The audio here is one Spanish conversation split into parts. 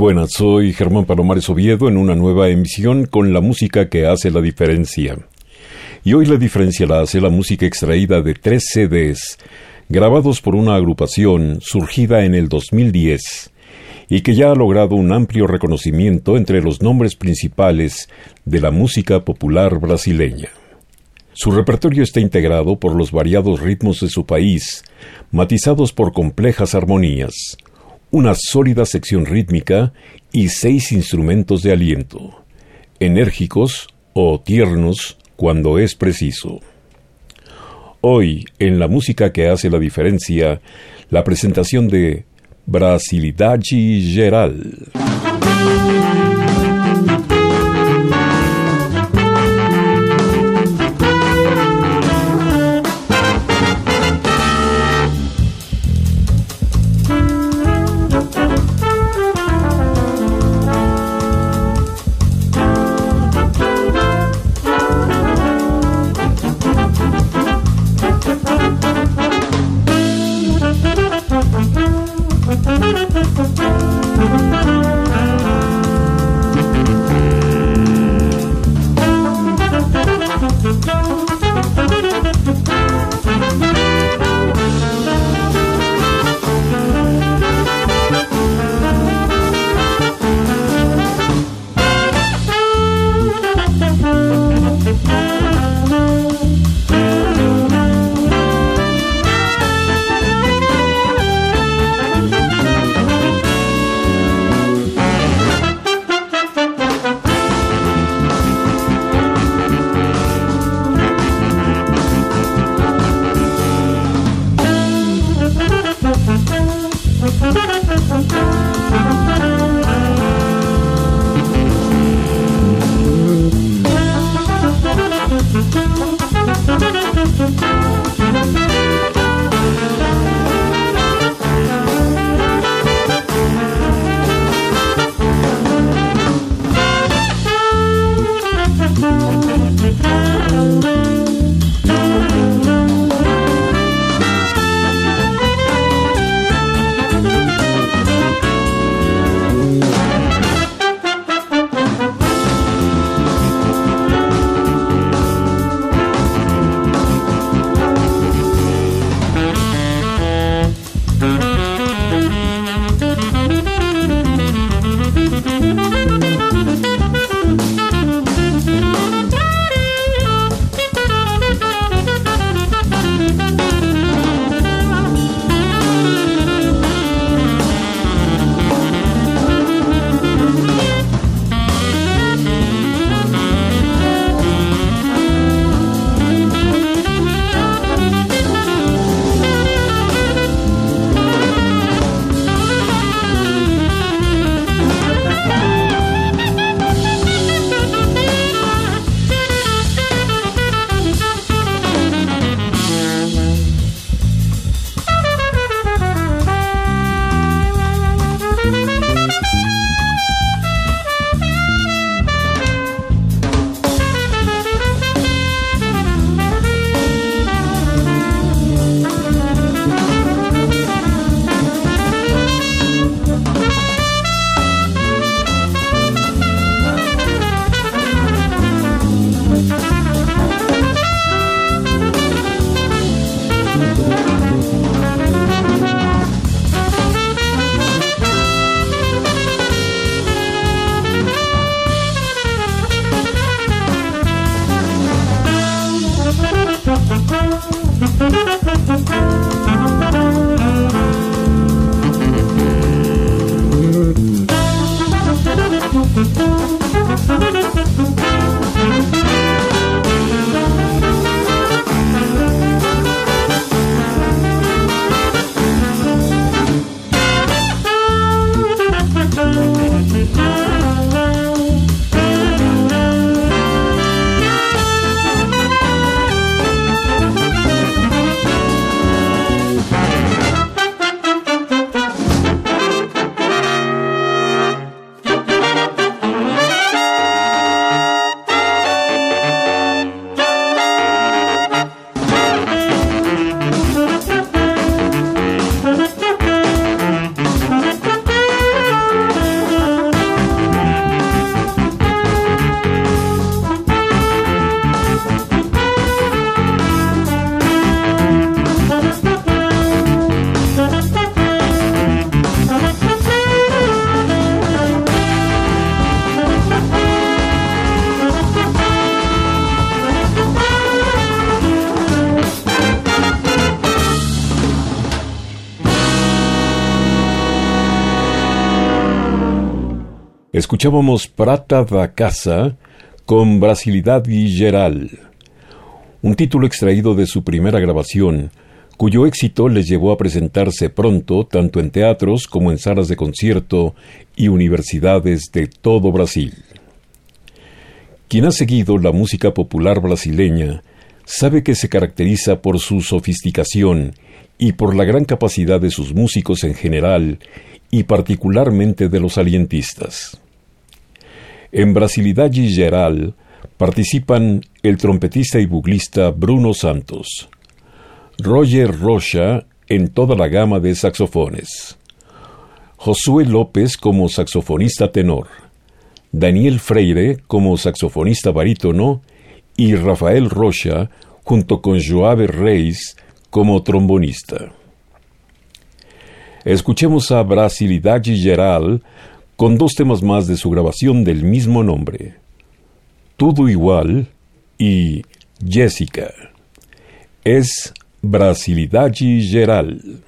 Buenas, soy Germán Palomares Oviedo en una nueva emisión con la música que hace la diferencia. Y hoy la diferencia la hace la música extraída de tres CDs, grabados por una agrupación surgida en el 2010 y que ya ha logrado un amplio reconocimiento entre los nombres principales de la música popular brasileña. Su repertorio está integrado por los variados ritmos de su país, matizados por complejas armonías, una sólida sección rítmica y seis instrumentos de aliento, enérgicos o tiernos cuando es preciso. Hoy, en la música que hace la diferencia, la presentación de Brasilidade Geral. Escuchábamos Prata da Casa con Brasilidade Geral, un título extraído de su primera grabación, cuyo éxito les llevó a presentarse pronto tanto en teatros como en salas de concierto y universidades de todo Brasil. Quien ha seguido la música popular brasileña sabe que se caracteriza por su sofisticación y por la gran capacidad de sus músicos en general y particularmente de los alientistas. En Brasilidade Geral participan el trompetista y buglista Bruno Santos, Roger Rocha en toda la gama de saxofones, Josué López como saxofonista tenor, Daniel Freire como saxofonista barítono y Rafael Rocha junto con Joave Reis como trombonista. Escuchemos a Brasilidade Geral con dos temas más de su grabación del mismo nombre, Todo Igual y Jessica. Es Brasilidade Geral.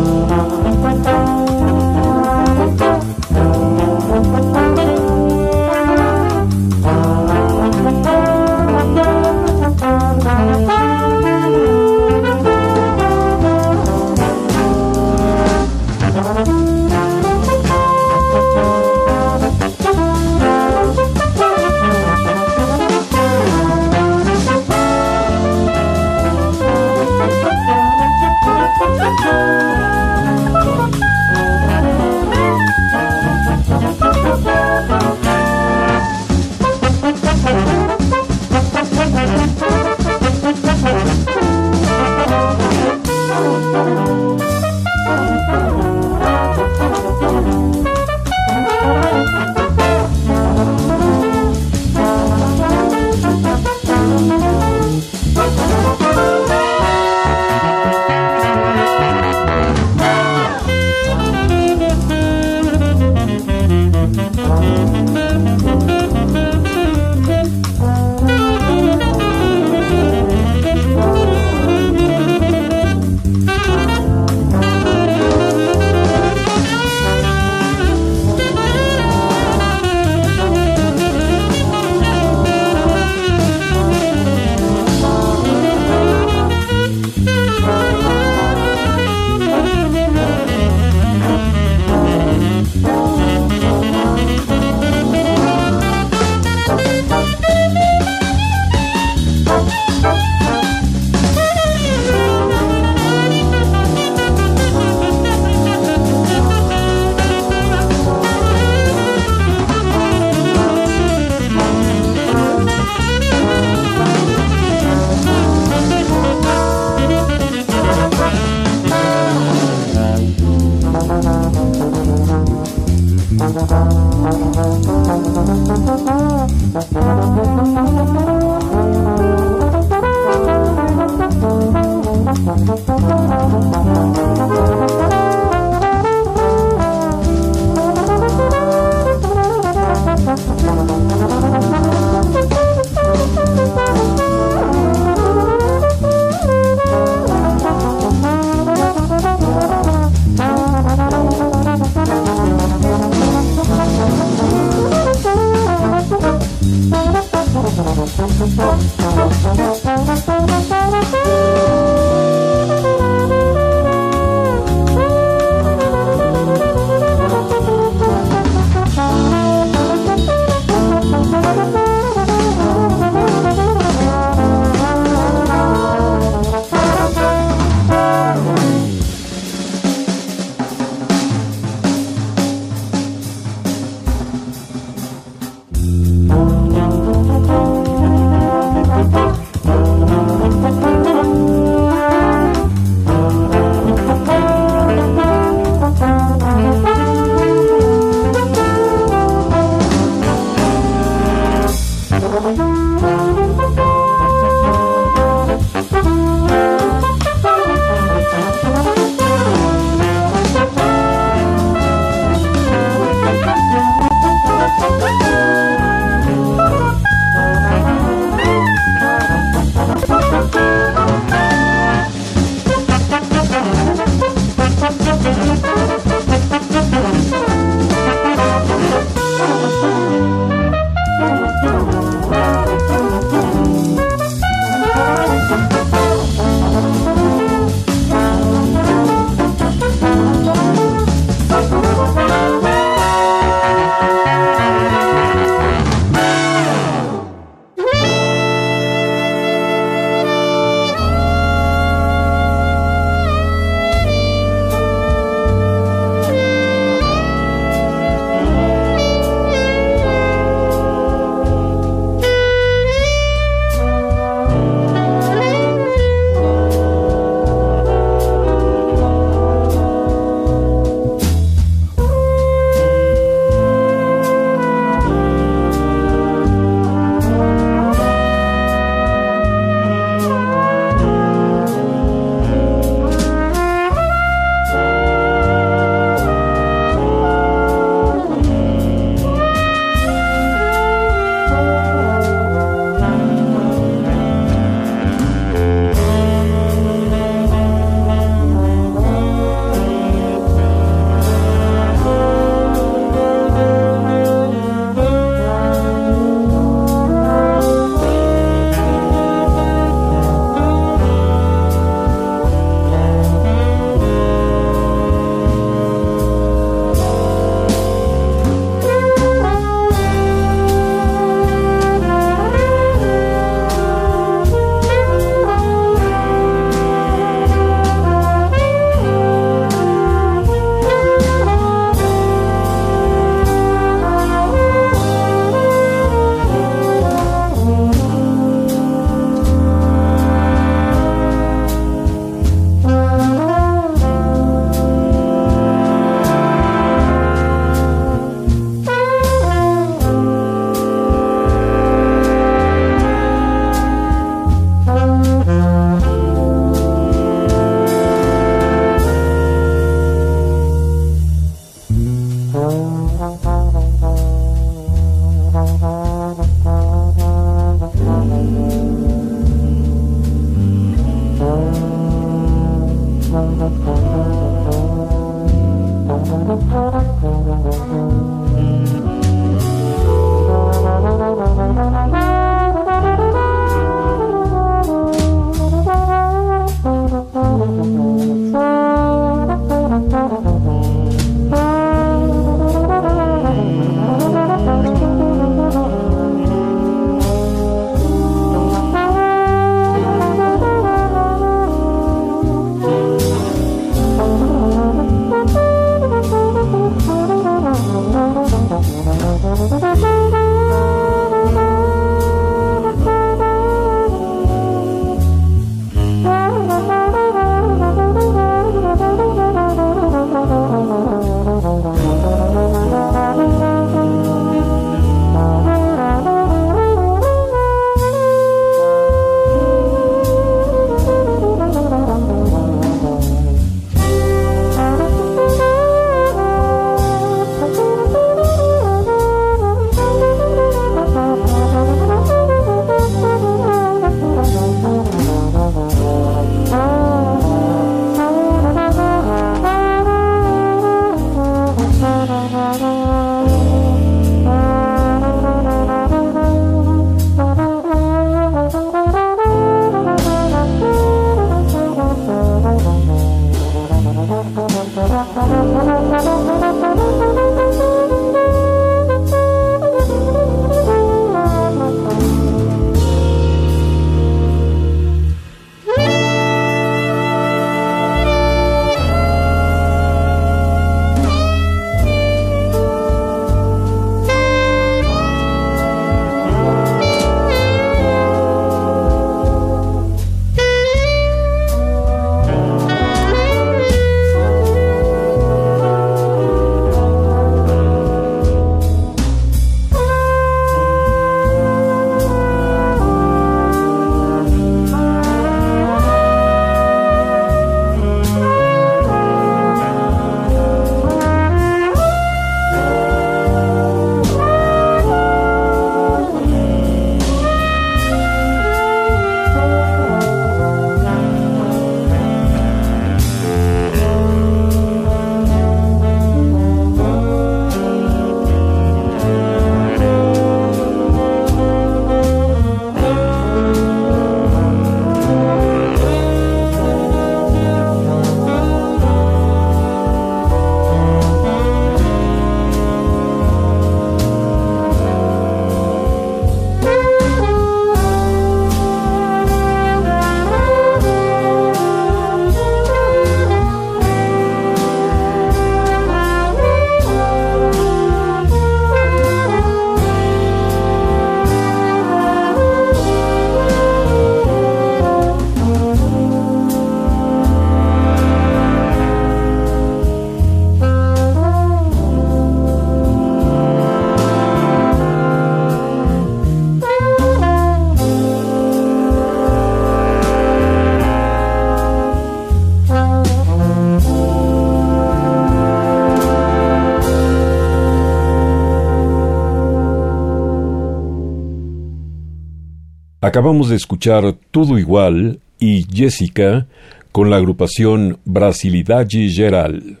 Acabamos de escuchar Todo Igual y Jessica con la agrupación Brasilidade Geral,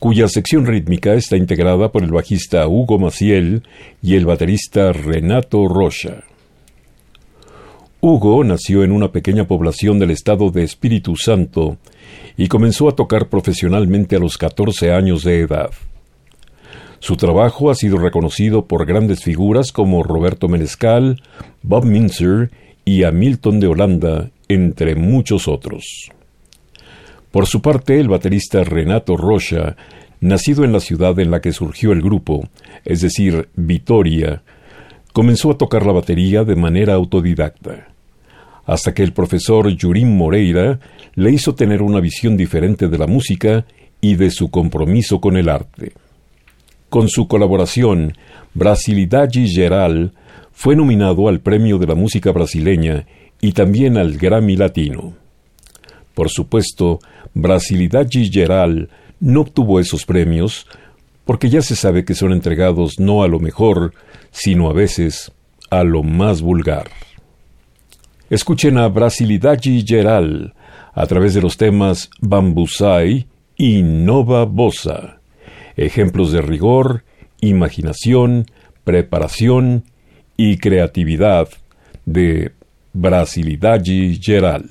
cuya sección rítmica está integrada por el bajista Hugo Maciel y el baterista Renato Rocha. Hugo nació en una pequeña población del estado de Espíritu Santo y comenzó a tocar profesionalmente a los 14 años de edad. Su trabajo ha sido reconocido por grandes figuras como Roberto Menescal, Bob Minzer y Hamilton de Holanda, entre muchos otros. Por su parte, el baterista Renato Rocha, nacido en la ciudad en la que surgió el grupo, es decir, Vitoria, comenzó a tocar la batería de manera autodidacta, hasta que el profesor Yurim Moreira le hizo tener una visión diferente de la música y de su compromiso con el arte. Con su colaboración, Brasilidade Geral fue nominado al Premio de la Música Brasileña y también al Grammy Latino. Por supuesto, Brasilidade Geral no obtuvo esos premios porque ya se sabe que son entregados no a lo mejor, sino a veces a lo más vulgar. Escuchen a Brasilidade Geral a través de los temas Bambusai y Nova Bossa ejemplos de rigor, imaginación, preparación y creatividad de Brasilidade Geral.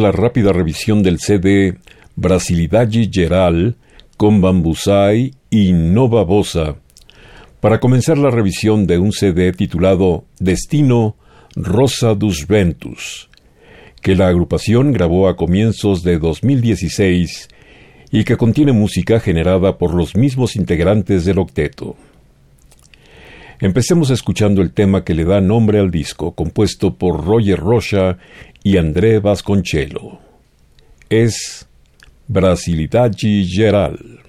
La rápida revisión del CD Brasilidade Geral con Bambusai y Nova Bossa para comenzar la revisión de un CD titulado Destino Rosa dos Ventus, que la agrupación grabó a comienzos de 2016 y que contiene música generada por los mismos integrantes del octeto. Empecemos escuchando el tema que le da nombre al disco, compuesto por Roger Rocha y André Vasconcello. Es Brasilidade Geral.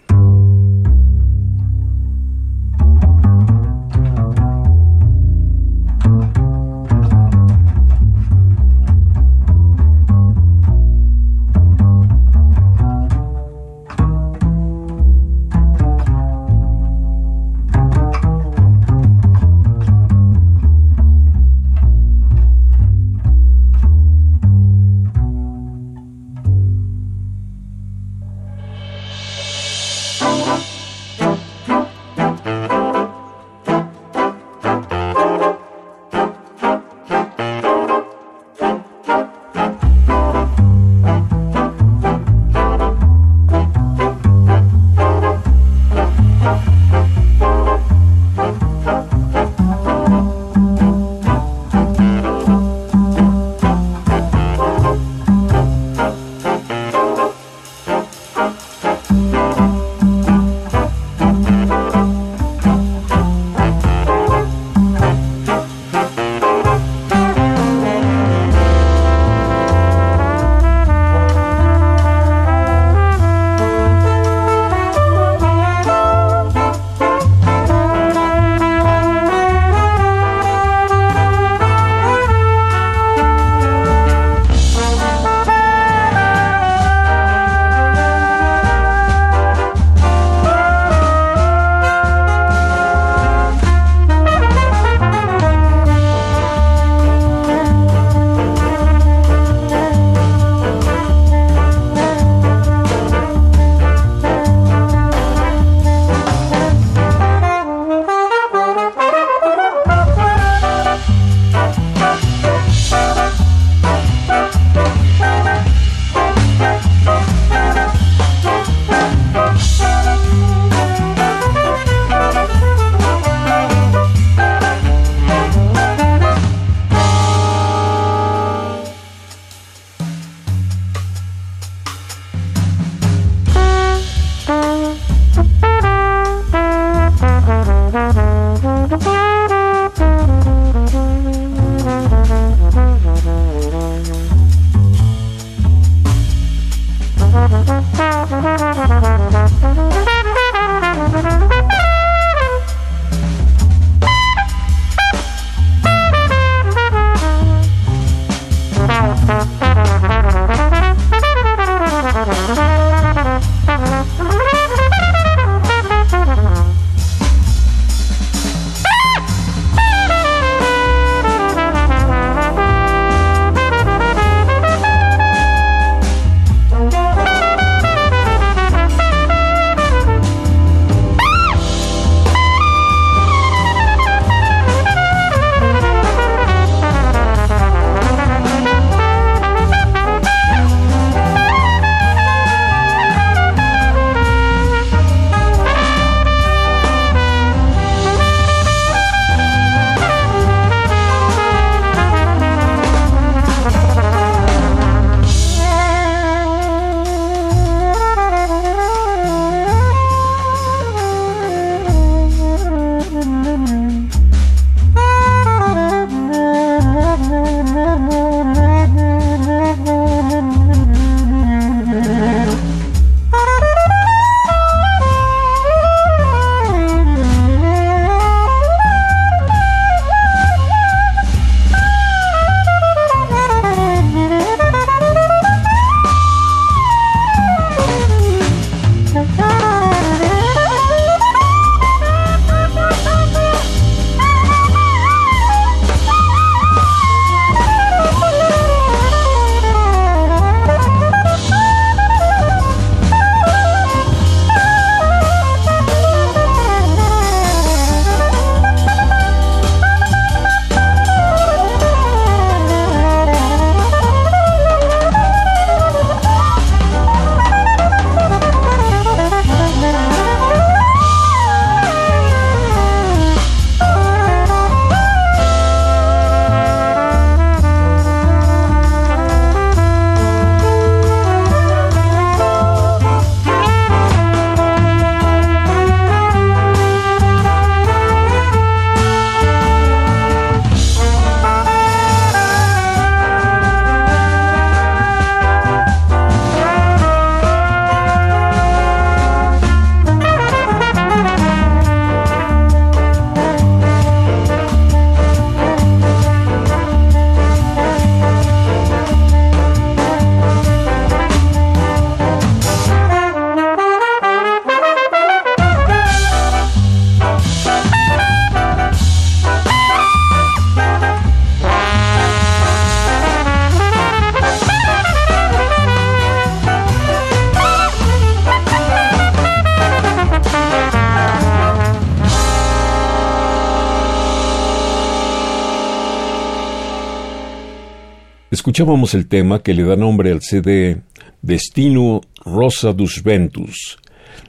Escuchábamos el tema que le da nombre al CD Destino Rosa dos Ventus,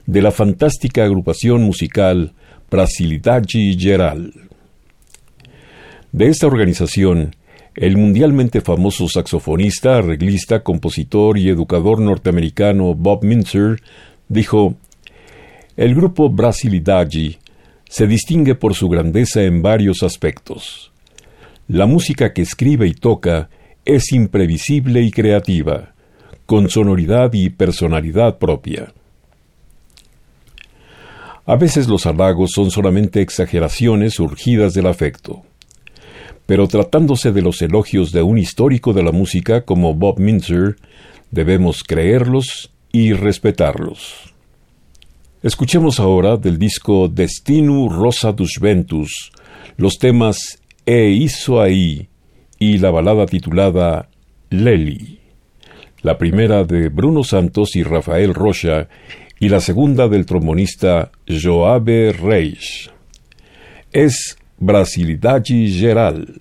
de la fantástica agrupación musical Brasilidade Geral. De esta organización, el mundialmente famoso saxofonista, arreglista, compositor y educador norteamericano Bob Mintzer dijo: El grupo Brasilidade se distingue por su grandeza en varios aspectos. La música que escribe y toca es imprevisible y creativa, con sonoridad y personalidad propia. A veces los halagos son solamente exageraciones surgidas del afecto pero tratándose de los elogios de un histórico de la música como Bob Mintzer, debemos creerlos y respetarlos. Escuchemos ahora del disco Destino Rosa dos Ventus los temas E hizo ahí y la balada titulada Lely, la primera de Bruno Santos y Rafael Rocha y la segunda del trombonista Joabe Reis. Es Brasilidade Geral.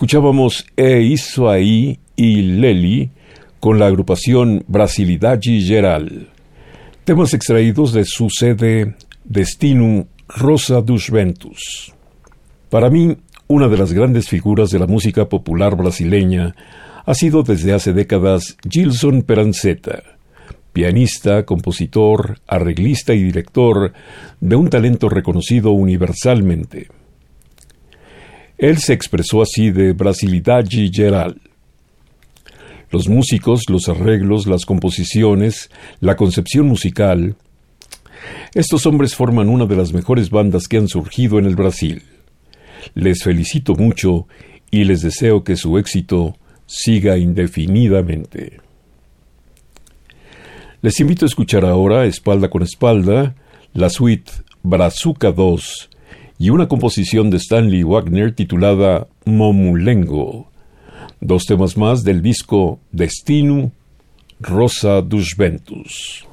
Escuchábamos E Isso Aí y Leli con la agrupación Brasilidade Geral. Temas extraídos de su sede Destino Rosa dos Ventus. Para mí, una de las grandes figuras de la música popular brasileña ha sido desde hace décadas Gilson Peranceta, pianista, compositor, arreglista y director de un talento reconocido universalmente. Él se expresó así de Brasilidade Geral. Los músicos, los arreglos, las composiciones, la concepción musical. Estos hombres forman una de las mejores bandas que han surgido en el Brasil. Les felicito mucho y les deseo que su éxito siga indefinidamente. Les invito a escuchar ahora, espalda con espalda, la suite Brazuca 2 y una composición de Stanley Wagner titulada Momulengo, dos temas más del disco Destino Rosa dos Ventus.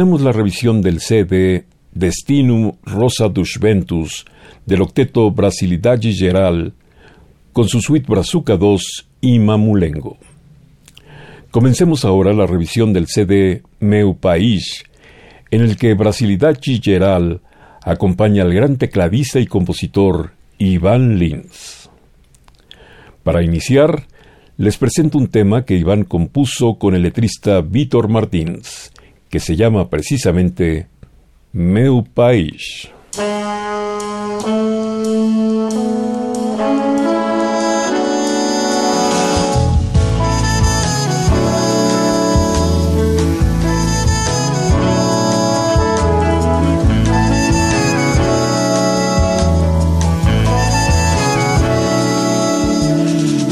Terminamos la revisión del CD Destino Rosa dos Ventus del octeto Brasilidade Geral con su suite Brazuca 2 y Mamulengo. Comencemos ahora la revisión del CD Meu País, en el que Brasilidade Geral acompaña al gran tecladista y compositor Iván Lins. Para iniciar, les presento un tema que Iván compuso con el letrista Víctor Martins que se llama precisamente Meu País.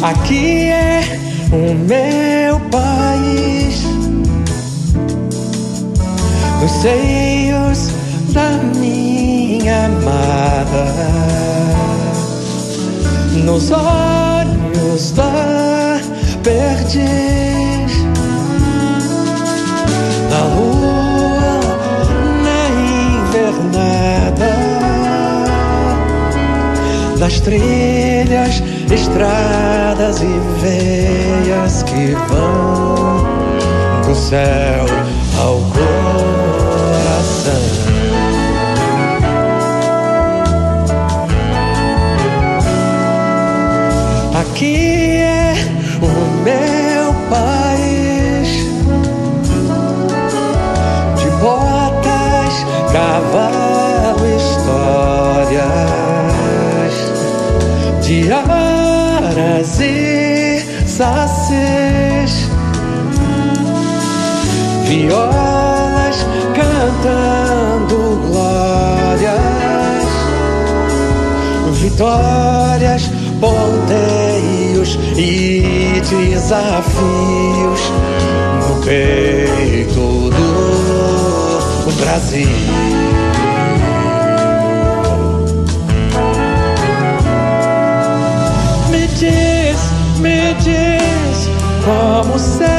Aqui é o meu nos seios da minha amada, nos olhos da perdiz, na lua, na invernada, nas trilhas, estradas e veias que vão do céu Aqui é o meu país. De botas, cavalo, histórias. De aras e sacis, violas cantando glórias, vitórias e desafios no peito do Brasil. Me diz, me diz como ser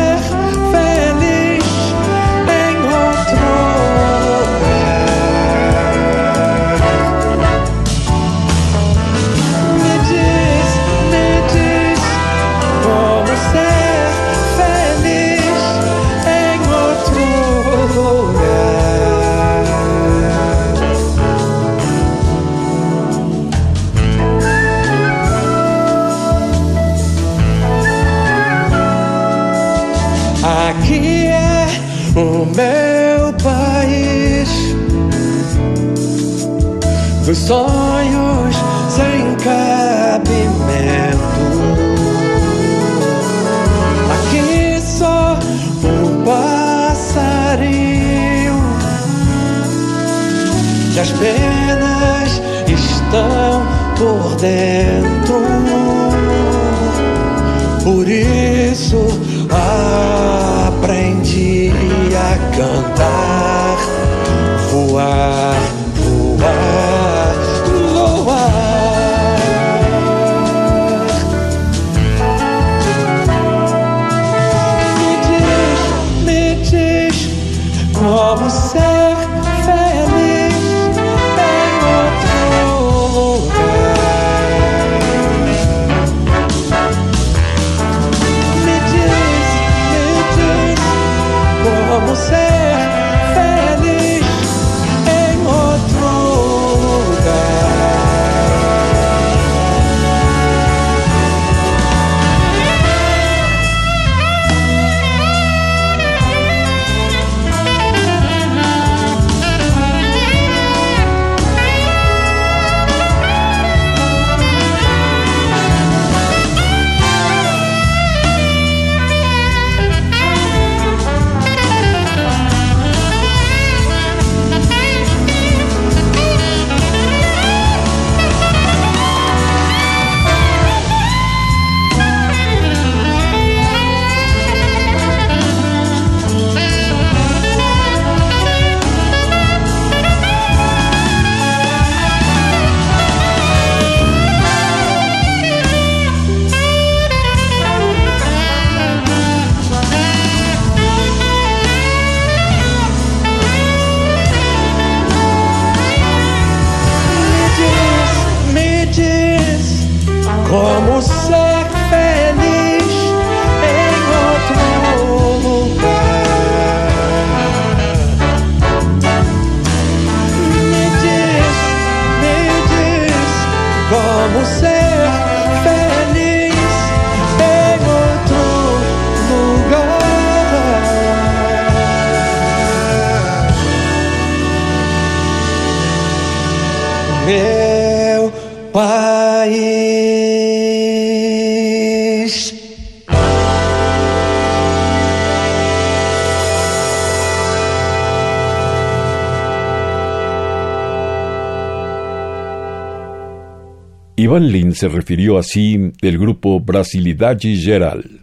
Se refirió así del grupo Brasilidade Geral.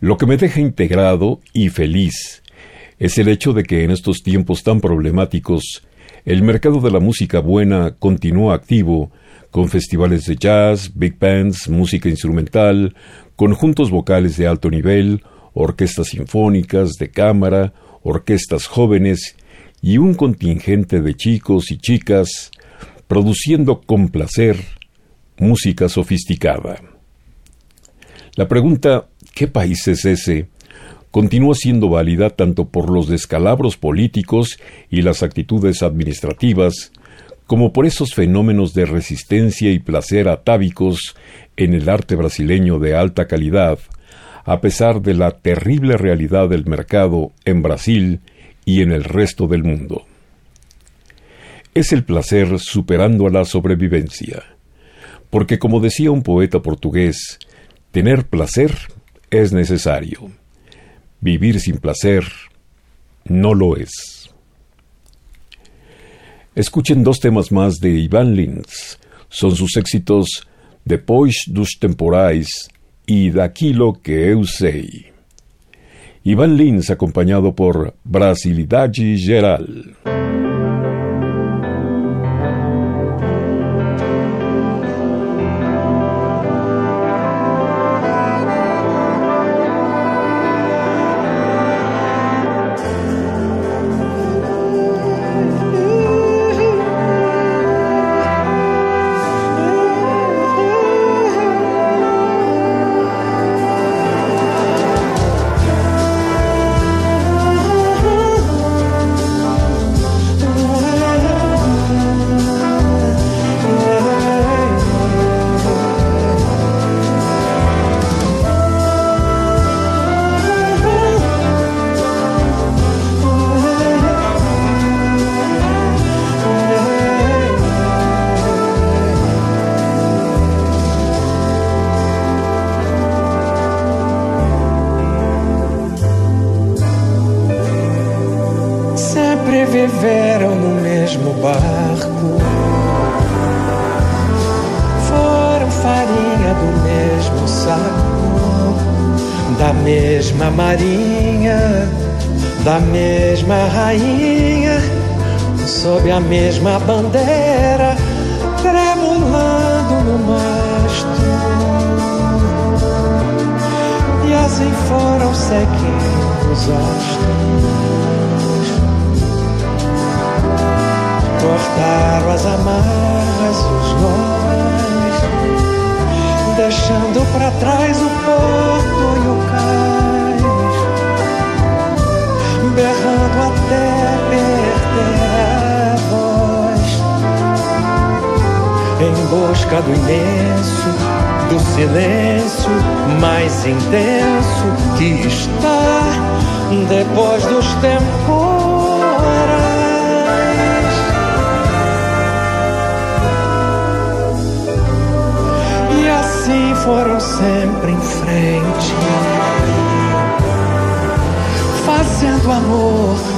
Lo que me deja integrado y feliz es el hecho de que en estos tiempos tan problemáticos el mercado de la música buena continúa activo, con festivales de jazz, big bands, música instrumental, conjuntos vocales de alto nivel, orquestas sinfónicas, de cámara, orquestas jóvenes y un contingente de chicos y chicas produciendo con placer música sofisticada. La pregunta ¿qué país es ese? continúa siendo válida tanto por los descalabros políticos y las actitudes administrativas, como por esos fenómenos de resistencia y placer atávicos en el arte brasileño de alta calidad, a pesar de la terrible realidad del mercado en Brasil y en el resto del mundo. Es el placer superando a la sobrevivencia, porque como decía un poeta portugués, tener placer es necesario. Vivir sin placer no lo es. Escuchen dos temas más de Ivan Lins. Son sus éxitos Depois dos Temporais y Daquilo que eu sei. Ivan Lins acompañado por Brasilidade Geral.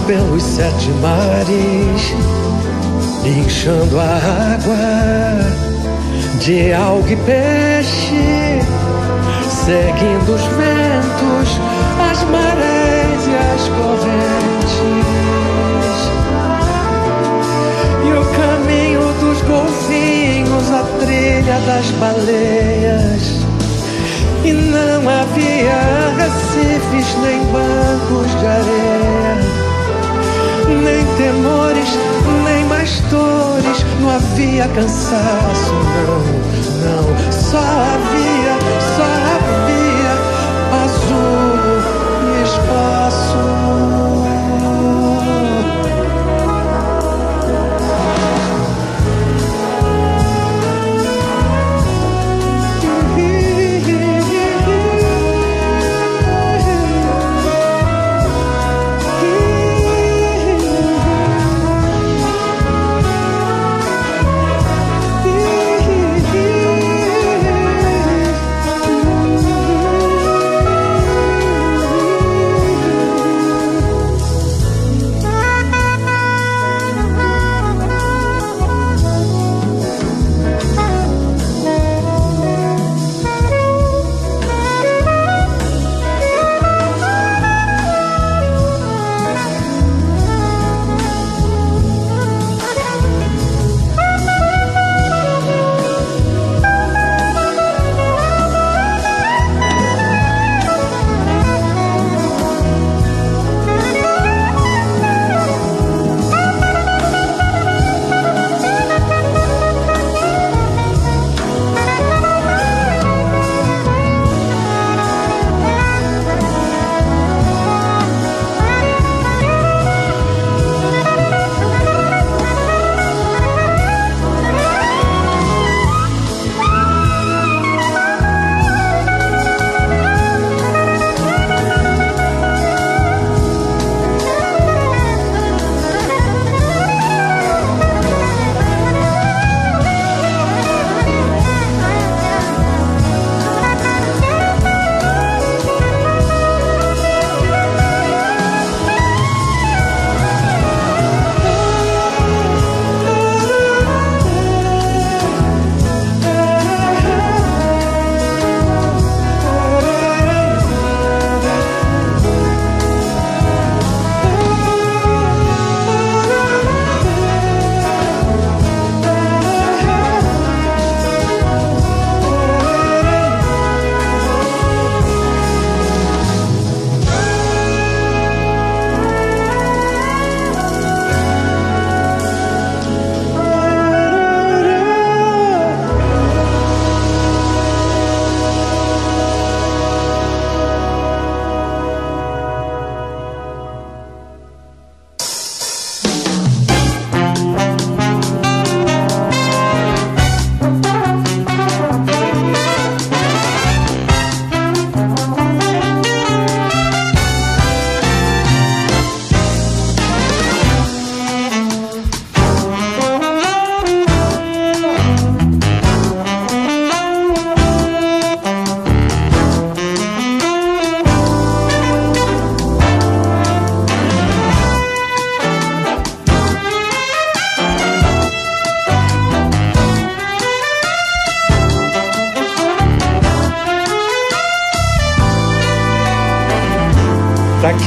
Pelos sete mares, inchando a água de alga e peixe, seguindo os ventos, as marés e as correntes. E o caminho dos golfinhos, a trilha das baleias. E não havia recifes, nem bancos de areia, nem temores, nem mais dores. Não havia cansaço, não, não. Só havia,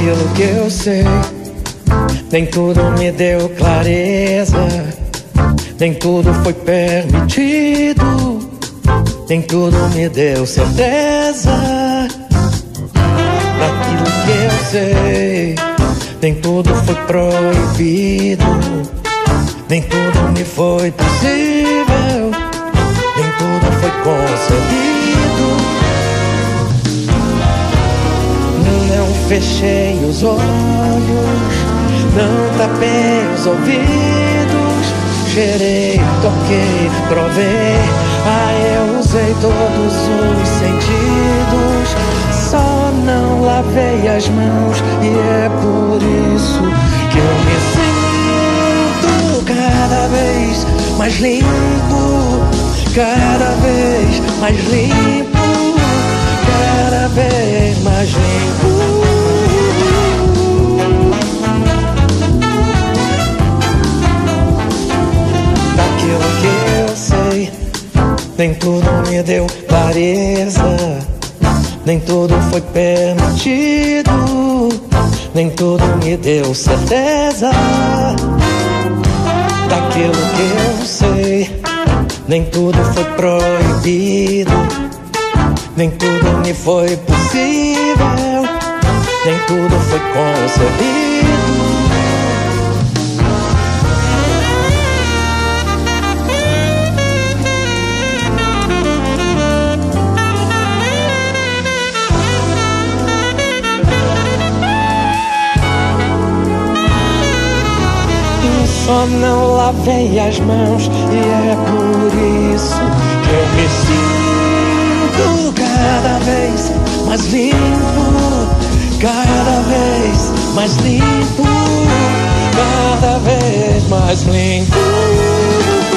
daquilo que eu sei. Nem tudo me deu clareza, nem tudo foi permitido, nem tudo me deu certeza. Daquilo que eu sei, nem tudo foi proibido, nem tudo me foi possível, nem tudo foi concedido. Fechei os olhos não tapei os ouvidos, cheirei, toquei, provei. Ah, eu usei todos os sentidos, só não lavei as mãos e é por isso que eu me sinto cada vez mais limpo, cada vez mais limpo, mais limpo. Nem tudo me deu clareza, nem tudo foi permitido, nem tudo me deu certeza daquilo que eu sei. Nem tudo foi proibido, nem tudo me foi possível, nem tudo foi concebido. Só não lavei as mãos e é por isso que eu me sinto cada vez mais limpo, cada vez mais limpo, cada vez mais limpo.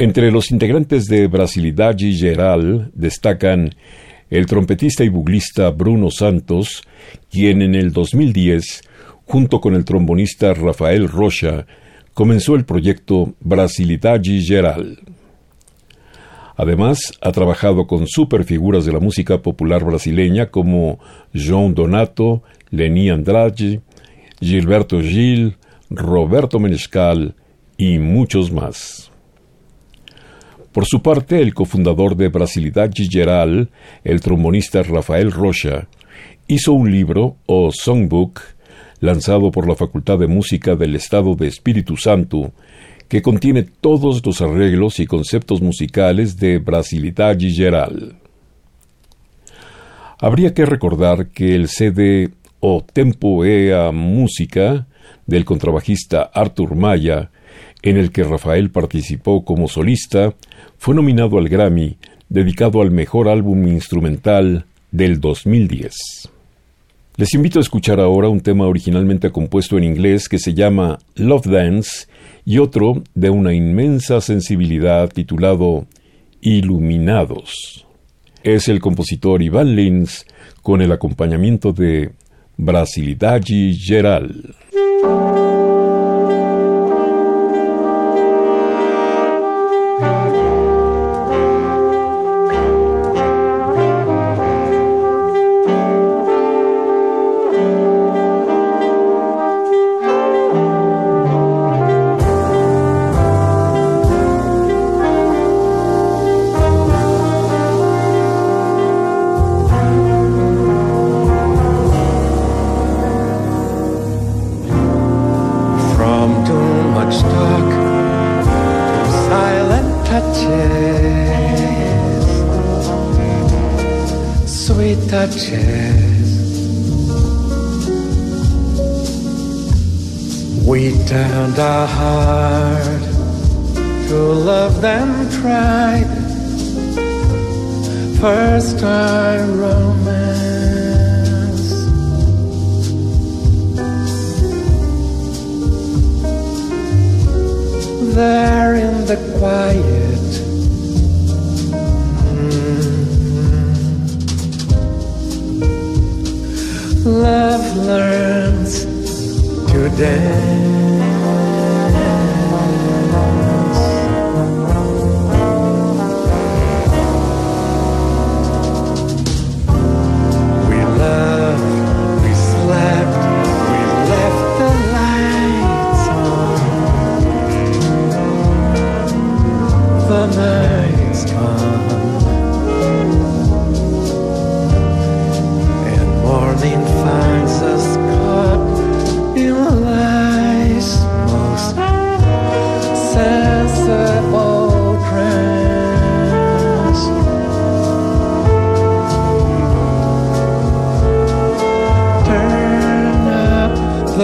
Entre los integrantes de Brasilidade Geral destacan el trompetista y buglista Bruno Santos, quien en el 2010 junto con el trombonista Rafael Rocha, comenzó el proyecto Brasilidade Geral. Además, ha trabajado con superfiguras de la música popular brasileña como João Donato, Leni Andrade, Gilberto Gil, Roberto Menescal y muchos más. Por su parte, el cofundador de Brasilidade Geral, el trombonista Rafael Rocha, hizo un libro o songbook lanzado por la Facultad de Música del Estado de Espíritu Santo, que contiene todos los arreglos y conceptos musicales de Brasilidade Geral. Habría que recordar que el CD o Tempo Ea Música del contrabajista Arthur Maya, en el que Rafael participó como solista, fue nominado al Grammy, dedicado al mejor álbum instrumental del 2010. Les invito a escuchar ahora un tema originalmente compuesto en inglés que se llama Love Dance y otro de una inmensa sensibilidad titulado Iluminados. Es el compositor Iván Lins con el acompañamiento de Brasilidade Geral.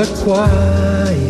quiet.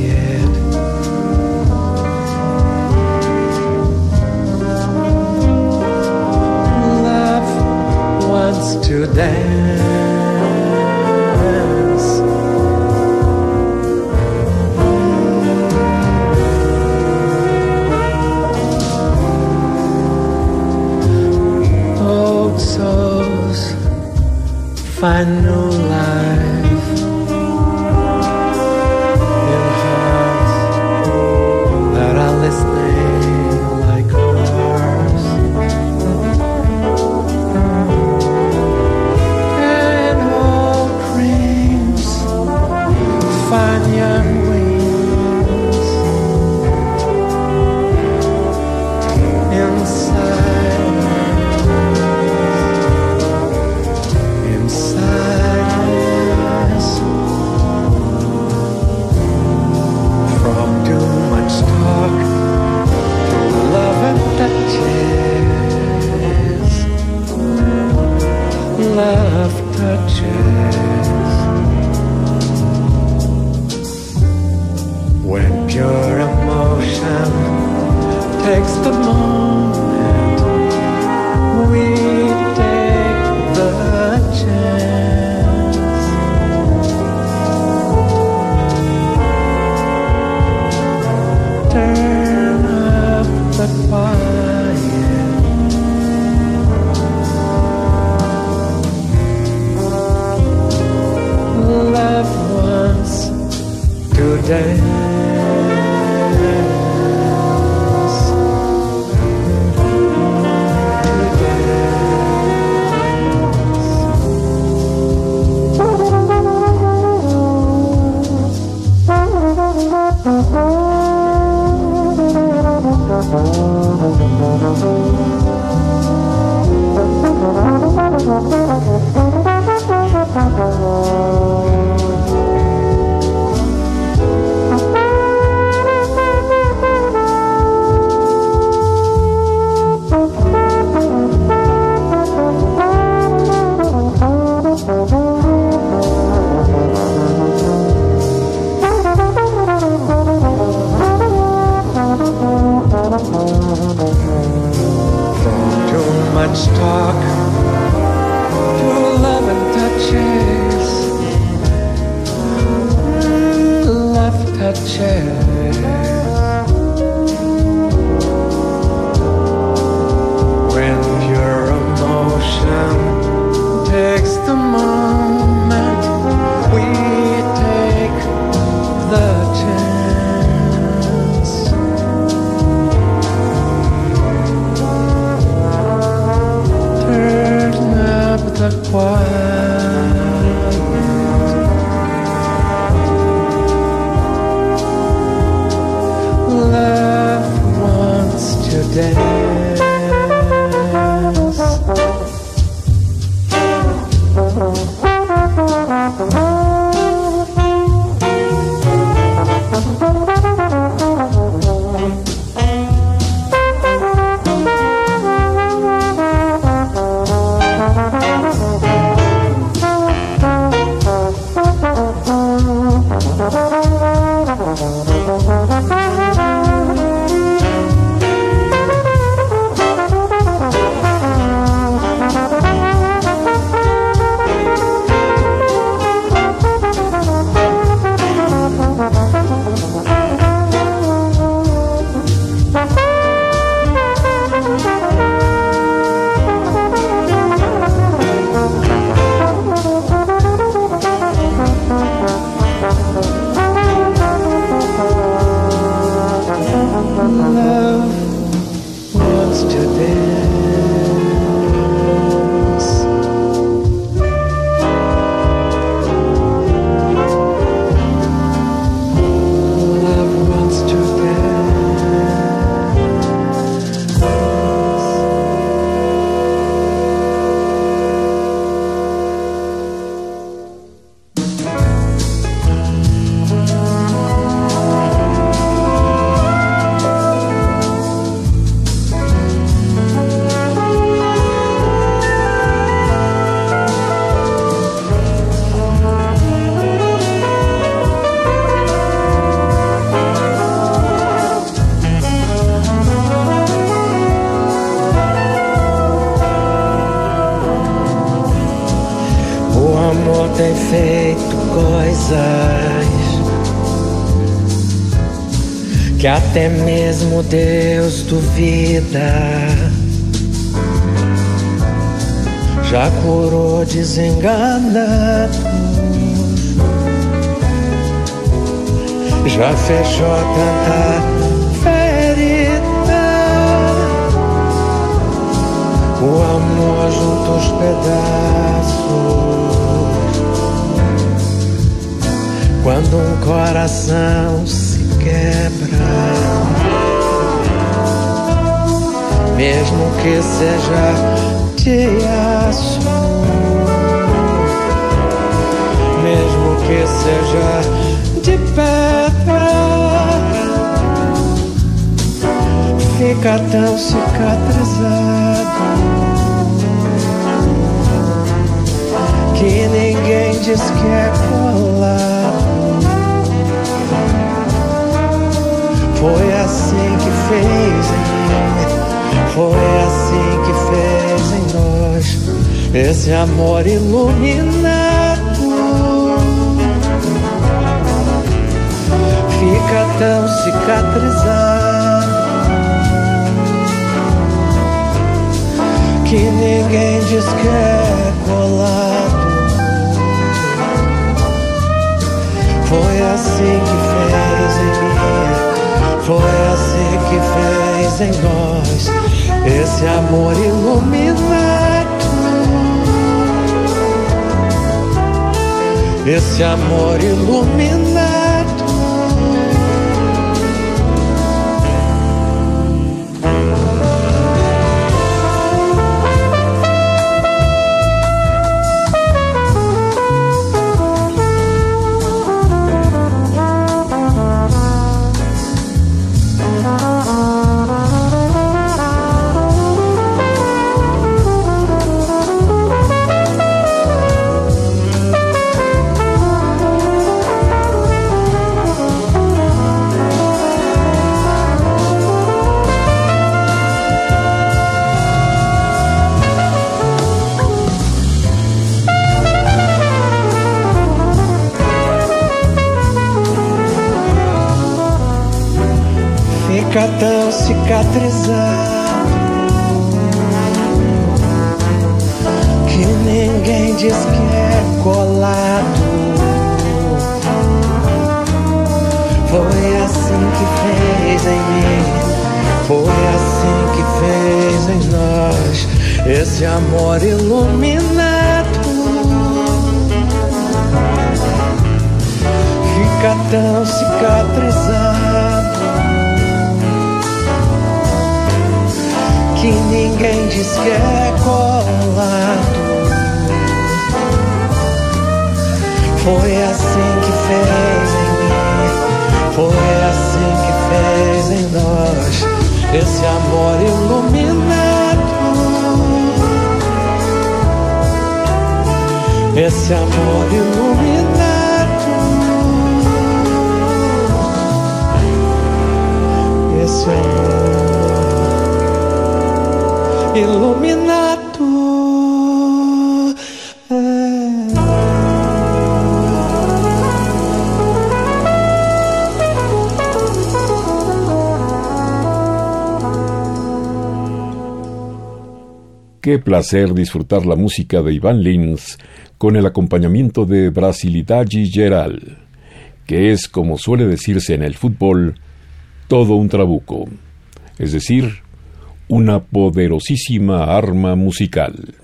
Que até mesmo Deus duvida. Já curou desenganados, já fechou tanta ferida. O amor junto os pedaços. Quando um coração se quebra, mesmo que seja de aço, mesmo que seja de pedra, fica tão cicatrizado. Que ninguém diz que é colado. Foi assim que fez em mim, foi assim que fez em nós esse amor iluminado. Fica tão cicatrizado que ninguém diz que é colado. Foi assim que fez Foi assim que fez em nós esse amor iluminado. Esse amor iluminado. Fica tão cicatrizado que ninguém diz que é colado. Foi assim que fez em mim, foi assim que fez em nós esse amor iluminado. Fica tão cicatrizado que ninguém diz que é colado. Foi assim que fez em mim, foi assim que fez em nós esse amor iluminado. Esse amor iluminado. Esse amor iluminado. Qué placer disfrutar la música de Iván Lins con el acompañamiento de Brasilidade Geral, que es, como suele decirse en el fútbol, todo un trabuco, es decir, una poderosísima arma musical.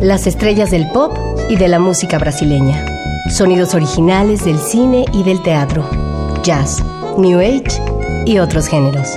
Las estrellas del pop y de la música brasileña. Sonidos originales del cine y del teatro. Jazz, New Age y otros géneros.